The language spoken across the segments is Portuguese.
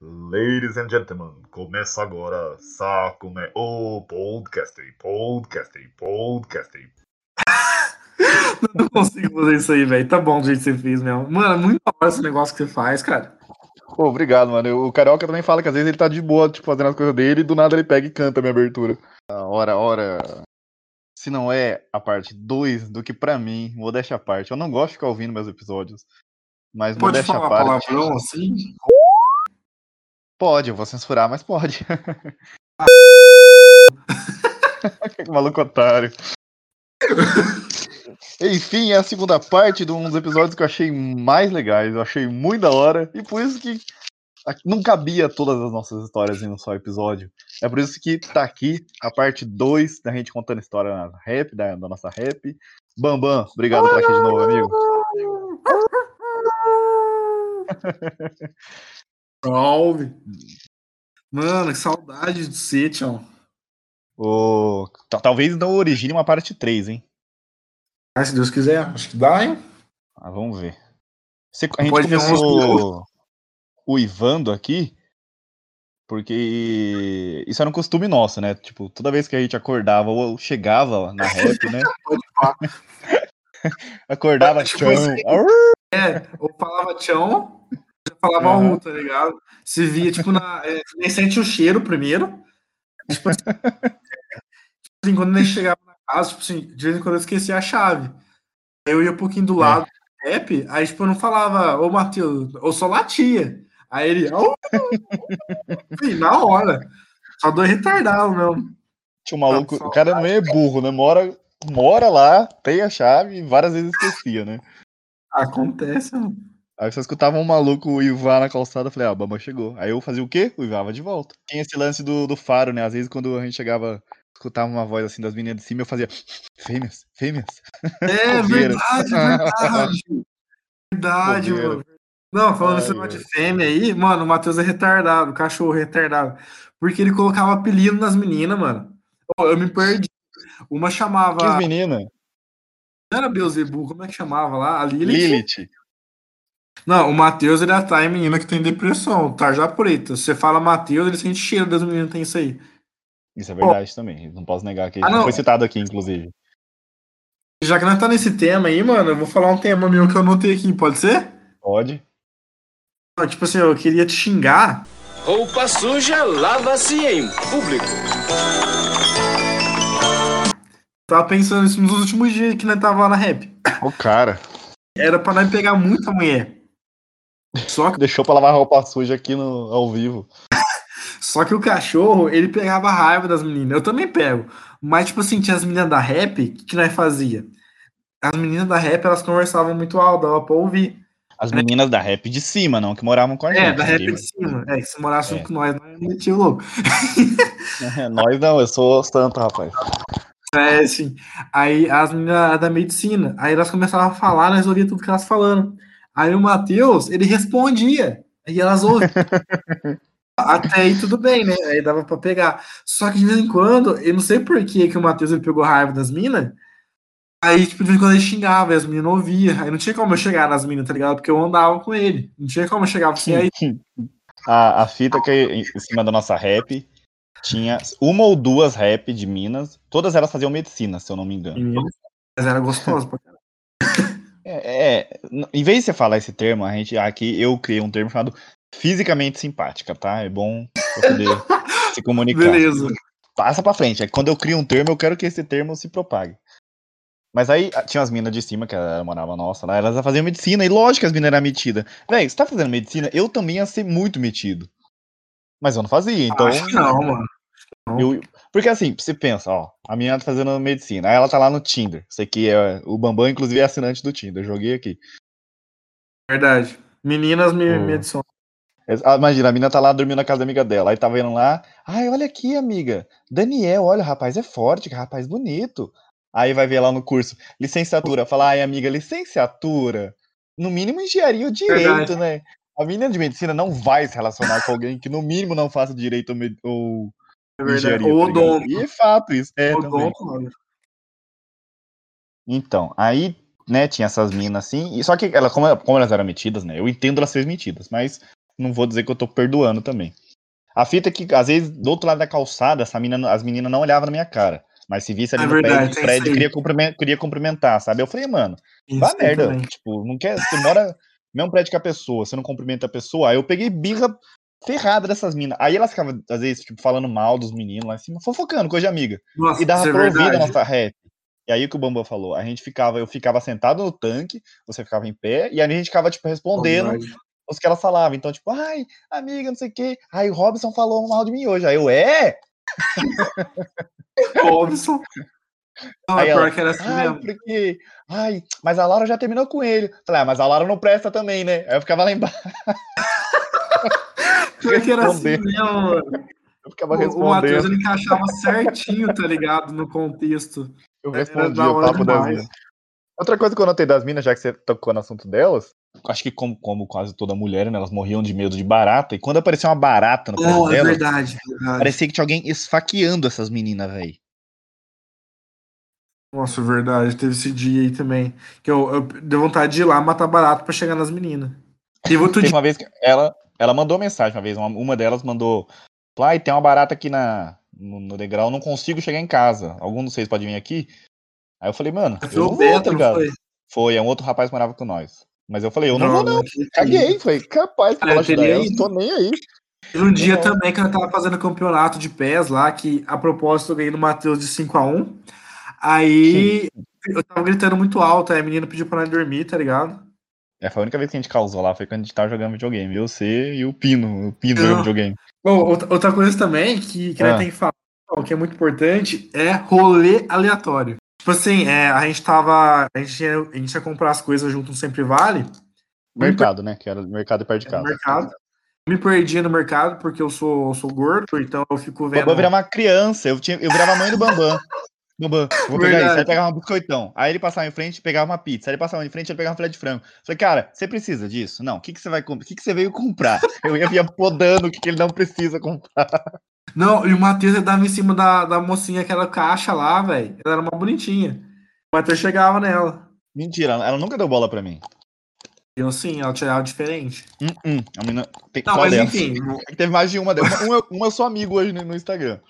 Ladies and gentlemen, começa agora Sacume, o podcast, podcast, podcast. Não consigo fazer isso aí, velho. Tá bom do jeito que você fez mesmo. Mano, é muito da hora esse negócio que você faz, cara. Pô, obrigado, mano. O Carioca também fala que às vezes ele tá de boa, tipo, fazendo as coisas dele e do nada ele pega e canta a minha abertura. A hora, hora. Se não é a parte 2 do que pra mim, modéstia à parte. Eu não gosto de ficar ouvindo meus episódios. Mas Pode modéstia à falar parte. palavrão assim? Pode, eu vou censurar, mas pode. que maluco otário. Enfim, é a segunda parte de um dos episódios que eu achei mais legais. Eu achei muito da hora. E por isso que não cabia todas as nossas histórias em um só episódio. É por isso que tá aqui a parte 2 da gente contando história na rap, da, da nossa rap. Bambam, obrigado por estar aqui de novo, amigo. Salve. Mano, que saudade de você, tchau. Ta- talvez não origine uma parte 3, hein? Ah, se Deus quiser, acho que dá, hein? Ah, vamos ver. Você- a gente Pode começou uivando aqui, porque isso era um costume nosso, né? Tipo, toda vez que a gente acordava ou chegava na rap, né? Acordava, Tipo tchau. assim. É, ou falava tchau, falava Aham. um, tá ligado? Se via, tipo, na. É, nem sente o cheiro primeiro. Tipo assim, assim, quando ele chegava na casa, tipo assim, de vez em quando eu esquecia a chave. Aí eu ia um pouquinho do lado do rap, aí, tipo, eu não falava, ô Matheus, ou só latia. Aí ele! Enfim, na hora. Só dois retardados mesmo. Tinha um maluco. O cara não é burro, né? Mora, mora lá, tem a chave e várias vezes esquecia, né? Acontece, mano. Aí você escutava um maluco uivar na calçada, eu falei, ah, Bamba chegou. Aí eu fazia o quê? Uivava de volta. Tinha esse lance do, do faro, né? Às vezes quando a gente chegava, escutava uma voz assim das meninas de cima, eu fazia fêmeas, fêmeas. É verdade, verdade. Verdade, mano. Não, falando esse negócio de fêmea aí, mano, o Matheus é retardado, o cachorro é retardado. Porque ele colocava apelido nas meninas, mano. Eu me perdi. Uma Que chamava. menina? Não era Beuzebu, como é que chamava lá? A Lilith? Lilith. Não, o Matheus ele atrai menina que tem depressão, tarja preta. Você fala Matheus, ele sente cheiro das meninas tem isso aí. Isso é verdade também. Não posso negar que Ah, não. foi citado aqui, inclusive. Já que nós tá nesse tema aí, mano, eu vou falar um tema meu que eu anotei aqui, pode ser? Pode. Tipo assim, eu queria te xingar. Roupa suja lava-se em público. Tava pensando isso nos últimos dias que nós tava lá na rap. O cara. Era pra nós pegar muita mulher. Só que, Deixou pra lavar roupa suja aqui no, ao vivo. só que o cachorro, ele pegava raiva das meninas. Eu também pego. Mas, tipo assim, tinha as meninas da rap, o que, que nós fazia? As meninas da rap, elas conversavam muito alto, dava pra ouvir. As meninas da rap de cima, não, que moravam com a gente. É, da rap de cima. É, que se morasse É. com nós, nós metia o louco. Nós não, eu sou santo, rapaz. É, assim. Aí as meninas da medicina, aí elas começavam a falar, nós ouvíamos tudo que elas falando. Aí o Matheus, ele respondia. Aí elas ouviam. Até aí tudo bem, né? Aí dava pra pegar. Só que de vez em quando, eu não sei por que, que o Matheus ele pegou raiva das minas. Aí, tipo, de vez em quando ele xingava e as meninas não ouviam. Aí não tinha como eu chegar nas minas, tá ligado? Porque eu andava com ele. Não tinha como eu chegar assim, aí. A, a fita que em cima da nossa rap tinha uma ou duas rap de Minas. Todas elas faziam medicina, se eu não me engano. Mas era gostoso pra caralho. É, é, em vez de você falar esse termo, a gente aqui eu criei um termo chamado fisicamente simpática, tá? É bom pra poder se comunicar. Beleza. Passa pra frente. É quando eu crio um termo, eu quero que esse termo se propague. Mas aí tinha as minas de cima, que morava nossa lá, elas faziam medicina, e lógico que as minas eram metidas. Véi, você tá fazendo medicina, eu também ia ser muito metido. Mas eu não fazia, então. Acho que não, mano. Eu, porque assim, você pensa, ó, a menina tá fazendo medicina, aí ela tá lá no Tinder. Isso aqui é. O Bambam, inclusive, é assinante do Tinder. Eu joguei aqui. Verdade. Meninas me, Ô. me adicionam. Ah, Imagina, a menina tá lá dormindo na casa da amiga dela. Aí tava indo lá. Ai, olha aqui, amiga. Daniel, olha, o rapaz é forte, que rapaz bonito. Aí vai ver lá no curso, licenciatura. Fala, ai, amiga, licenciatura. No mínimo, engenharia ou direito, Verdade. né? A menina de medicina não vai se relacionar com alguém que, no mínimo, não faça direito ou É verdade. engenharia. Ou tá odonto. E é fato isso. É. Odonto, mano. Então, aí, né, tinha essas minas assim, e só que ela, como, como elas eram metidas, né, eu entendo elas ser metidas, mas não vou dizer que eu tô perdoando também. A fita é que, às vezes, do outro lado da calçada, essa mina, as meninas não olhavam na minha cara. Mas se visse ali É no verdade, prédio, prédio queria, cumprimen- queria cumprimentar, sabe? Eu falei, mano, Isso Vá merda. também. Tipo, não quer. Você mora mesmo prédio que a pessoa, você não cumprimenta a pessoa. Aí eu peguei birra ferrada dessas minas. Aí elas ficavam, às vezes, tipo, falando mal dos meninos lá em cima, fofocando, coisa de amiga. Nossa, E dava é pra ouvir verdade. nossa rap. E aí o que o Bambam falou? A gente ficava, eu ficava sentado no tanque, você ficava em pé, e aí a gente ficava, tipo, respondendo Verdade. os que elas falavam. Então, tipo, ai, amiga, não sei o quê. Ai, o Robson falou mal de mim hoje. Aí eu, é? Robson. Não, Aí é pior ela, que era assim Ai, mesmo. porque. Ai, mas a Laura já terminou com ele. Falei, ah, mas a Laura não presta também, né? Aí eu ficava lá embaixo, Pior que era assim mesmo, mano. eu ficava O, o Matheus respondendo. ele encaixava certinho, tá ligado? No contexto. Eu respondia da o papo das minas. Outra coisa que eu notei das minas, já que você tocou no assunto delas, acho que como, como quase toda mulher, né, elas morriam de medo de barata, e quando aparecia uma barata no Oh, é delas, verdade, verdade. parecia que tinha alguém esfaqueando essas meninas, velho. Nossa, verdade. Teve esse dia aí também. Que eu, eu dei vontade de ir lá matar barato pra chegar nas meninas. Teve outro Teve dia. uma vez que ela, ela mandou mensagem uma vez, uma, uma delas mandou, Pai, tem uma barata aqui na, no, no degrau, não consigo chegar em casa. Algum de vocês pode vir aqui? Aí eu falei, mano, eu Foi não vou, tá não ligado? foi? Foi, é um outro rapaz que morava com nós. Mas eu falei, eu não, vou não, caguei. Falei, capaz que Ah, eu vou eu ajudar ela, tô nem aí. Teve um dia Não. também que eu tava fazendo campeonato de pés lá, que a propósito eu ganhei no Matheus de 5x1. Aí eu tava gritando muito alto, aí a menina pediu pra nós dormir, tá ligado? É, foi a única vez que a gente causou lá, foi quando a gente tava jogando videogame. Eu, você e o Pino, o Pino jogando videogame. Bom, outra coisa também que, que Ah. nós tem que falar, que é muito importante, é rolê aleatório. Tipo assim, é, a gente tava. A gente, ia, a gente ia comprar as coisas junto no Sempre Vale. Mercado, né? Que era mercado perto de casa. mercado. Eu me perdia no mercado porque eu sou, eu sou gordo, então eu fico O vendo. Bambam virava uma criança, eu, tinha, eu virava a mãe do Bambam. Bambam, vou pegar isso. Verdade. Aí pegava um biscoitão. Aí ele passava em frente pegava uma pizza. Aí ele passava em frente ele pegava um filé de frango. Falei, cara, você precisa disso? Não, o que, que você vai comprar? O que, que você veio comprar? Eu ia, ia podando o que, que ele não precisa comprar. Não, e o Matheus ele dava em cima da, da mocinha, aquela caixa lá, velho. Ela era uma bonitinha. O Matheus chegava nela. Mentira, ela nunca deu bola pra mim. Eu sim, ela tirava diferente. Hum, hum, a menina. Tem, Não, mas delas? enfim, É teve mais de uma delas. Um, eu- sou amigo hoje no, no Instagram.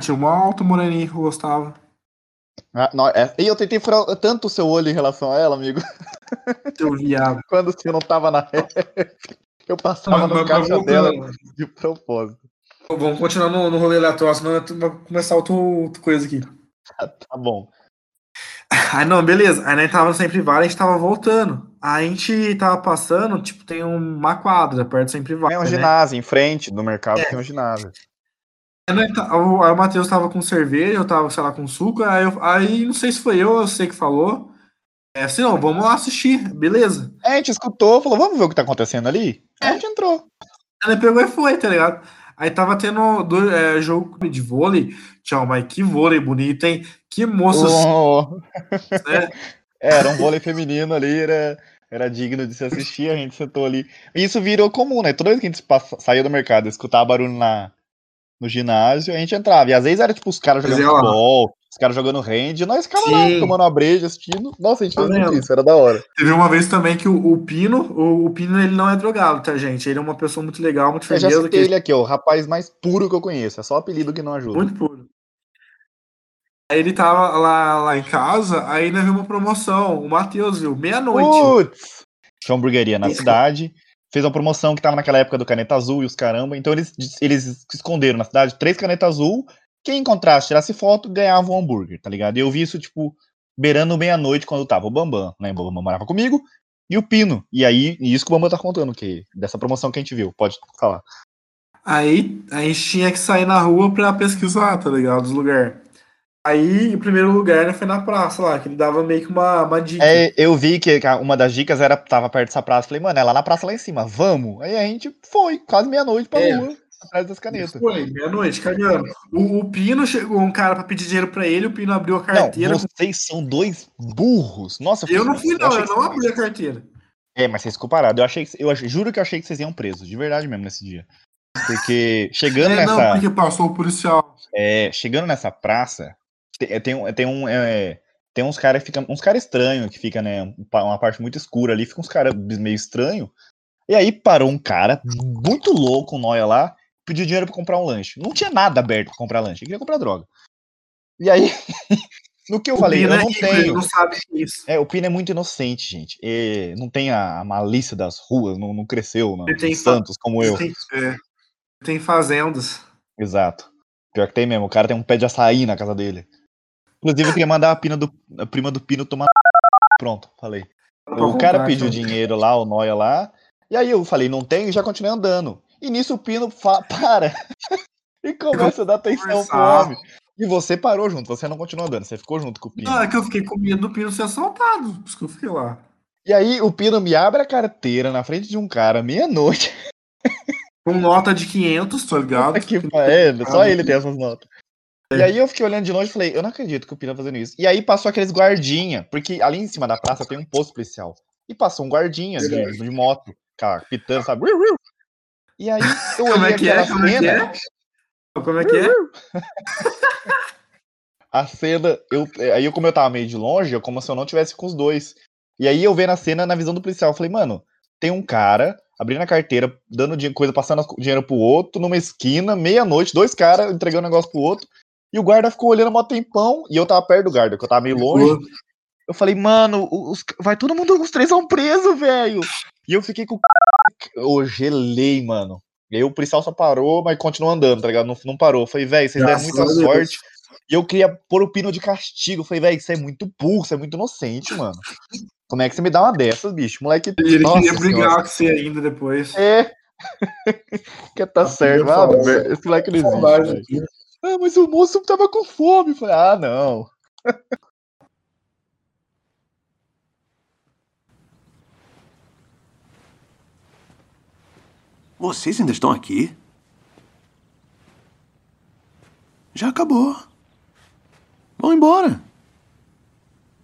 Tinha uma alta moreninha que eu gostava. Ah, não, é- e eu tentei furar tanto o seu olho em relação a ela, amigo. Seu viado. Quando você não tava na eu passava Mas- no caixa dela de propósito. Vamos continuar no, no rolê aleatório, senão vai começar outra, outra coisa aqui. Tá bom. Aí não, beleza. Aí nós tava no Sempre Vale, a gente tava voltando. Aí a gente tava passando, tipo, tem uma quadra perto do Sempre Vale. É um né? ginásio, em frente do mercado tem um ginásio. Aí, nós tá- o, Matheus tava com cerveja, eu tava, sei lá, com suco. Aí, eu- aí não sei se foi eu, eu sei que falou. É assim, não, vamos lá assistir, beleza. É, a gente escutou, falou, vamos ver o que tá acontecendo ali? Aí a gente entrou. Aí ele pegou e foi, tá ligado? Aí tava tendo do, é, jogo de vôlei. Tchau, mas que vôlei bonito, hein? Que moças, Oh, né? é, era um vôlei feminino ali, era, era digno de se assistir, a gente sentou ali. E isso virou comum, né? Toda vez que a gente passa- saía do mercado, escutava barulho na, no ginásio, a gente entrava. E às vezes era tipo os caras jogando Mas ia lá. futebol, os caras jogando hand, e nós ficava lá tomando uma breja, assistindo. Nossa, a gente Tá fez muito vendo? isso, era da hora. Teve uma vez também que o, o Pino, o, o Pino, ele não é drogado, tá, gente? Ele é uma pessoa muito legal, muito Eu já citei que ele aqui, ó, o rapaz mais puro que eu conheço. É só o apelido que não ajuda. muito puro. Aí ele tava lá, lá em casa, aí nós vimos uma promoção. O Matheus viu, meia-noite. Putz! Tinha uma hamburgueria na cidade. Fez uma promoção que tava naquela época do caneta azul e os caramba. Então eles, eles esconderam na cidade três canetas azul. Quem encontrasse, tirasse foto, ganhava um hambúrguer, tá ligado? E eu vi isso, tipo, beirando meia-noite quando tava o Bambam, né? O Bambam morava comigo. E o Pino. E aí, isso que o Bambam tá contando, que dessa promoção que a gente viu. Pode falar. Aí a gente tinha que sair na rua pra pesquisar, tá ligado? Os lugares. Aí, o primeiro lugar né, foi na praça lá, que ele dava meio que uma, uma dica. É, eu vi que uma das dicas era, tava perto dessa praça. Falei, mano, é lá na praça lá em cima, vamos. Aí a gente foi, quase meia-noite pra É. rua, atrás das canetas. Foi, meia-noite, cagando. O, o Pino chegou, um cara pra pedir dinheiro pra ele, o Pino abriu a Não, carteira. vocês são dois burros. Nossa, eu não fui, não, eu que- não abri a carteira. É, mas vocês ficou parado. Eu achei que, eu juro que eu achei que vocês iam presos, de verdade mesmo nesse dia. Porque chegando É, não, nessa, porque passou o policial. é, chegando nessa praça, tem, tem, um- tem um, é, tem uns caras que ficam, uns caras estranhos que fica, né, um uma parte muito escura ali, fica uns caras meio estranho. E aí parou um cara muito louco, um noia lá, pediu dinheiro pra comprar um lanche. Não tinha nada aberto pra comprar lanche, ele queria comprar droga. E aí, no que eu O falei, Pina eu é não ele tenho. não sabe isso. É, o Pino é muito inocente, gente. E não tem a, a malícia das ruas, não, não cresceu não, tem em Santos como eu. Tem, é, tem fazendas. Exato. Pior que tem mesmo, o cara tem um pé de açaí na casa dele. Inclusive, eu queria mandar a, pina do, a prima do Pino tomar. Pronto, falei. O cara pediu dinheiro lá, o Noia lá. E aí eu falei, não tem, e já continuei andando. E nisso o Pino fa- para e começa a dar atenção pro homem. E você parou junto, você não continuou andando, você ficou junto com o Pino. Não, é que eu fiquei com medo do Pino ser assaltado. Por isso que eu fiquei lá. E aí o Pino me abre a carteira na frente de um cara, meia-noite. Com nota de 500, tá ligado? Que pa- é, só ele tem essas notas. E aí eu fiquei olhando de longe e falei, eu não acredito que o Pino tá fazendo isso. E aí passou aqueles guardinha, porque ali em cima da praça tem um posto policial. E passou um guardinha de, Verdade. de moto, cara, pitando, sabe? E aí eu Como olhei é que é? aquela Como é que cena, é? Como é que é? a cena, eu, aí como eu tava meio de longe, eu como se eu não tivesse com os dois. E aí eu vendo a cena na visão do policial, eu falei, mano, tem um cara abrindo a carteira, dando dinhe- coisa, passando dinheiro pro outro, numa esquina, meia-noite, dois caras entregando negócio pro outro, e o guarda ficou olhando mó tempão, e eu tava perto do guarda, que eu tava meio longe. Eu falei, mano, os- vai todo mundo, os três são presos, velho. E eu fiquei com. Eu gelei, mano. E aí o policial só parou, mas continuou andando, tá ligado? Não, não parou. Eu falei, velho, vocês deram muita Deus. sorte. E eu queria pôr o pino de castigo. Eu falei, velho, isso é muito burro, isso é muito inocente, mano. Como é que você me dá uma dessas, bicho? Moleque. E ele Nossa queria brigar com você ainda depois. É. que tá certo. Ah, esse moleque não existe. Ah, mas o moço tava com fome. Eu falei, ah, não. Vocês ainda estão aqui? Já acabou. Vão embora.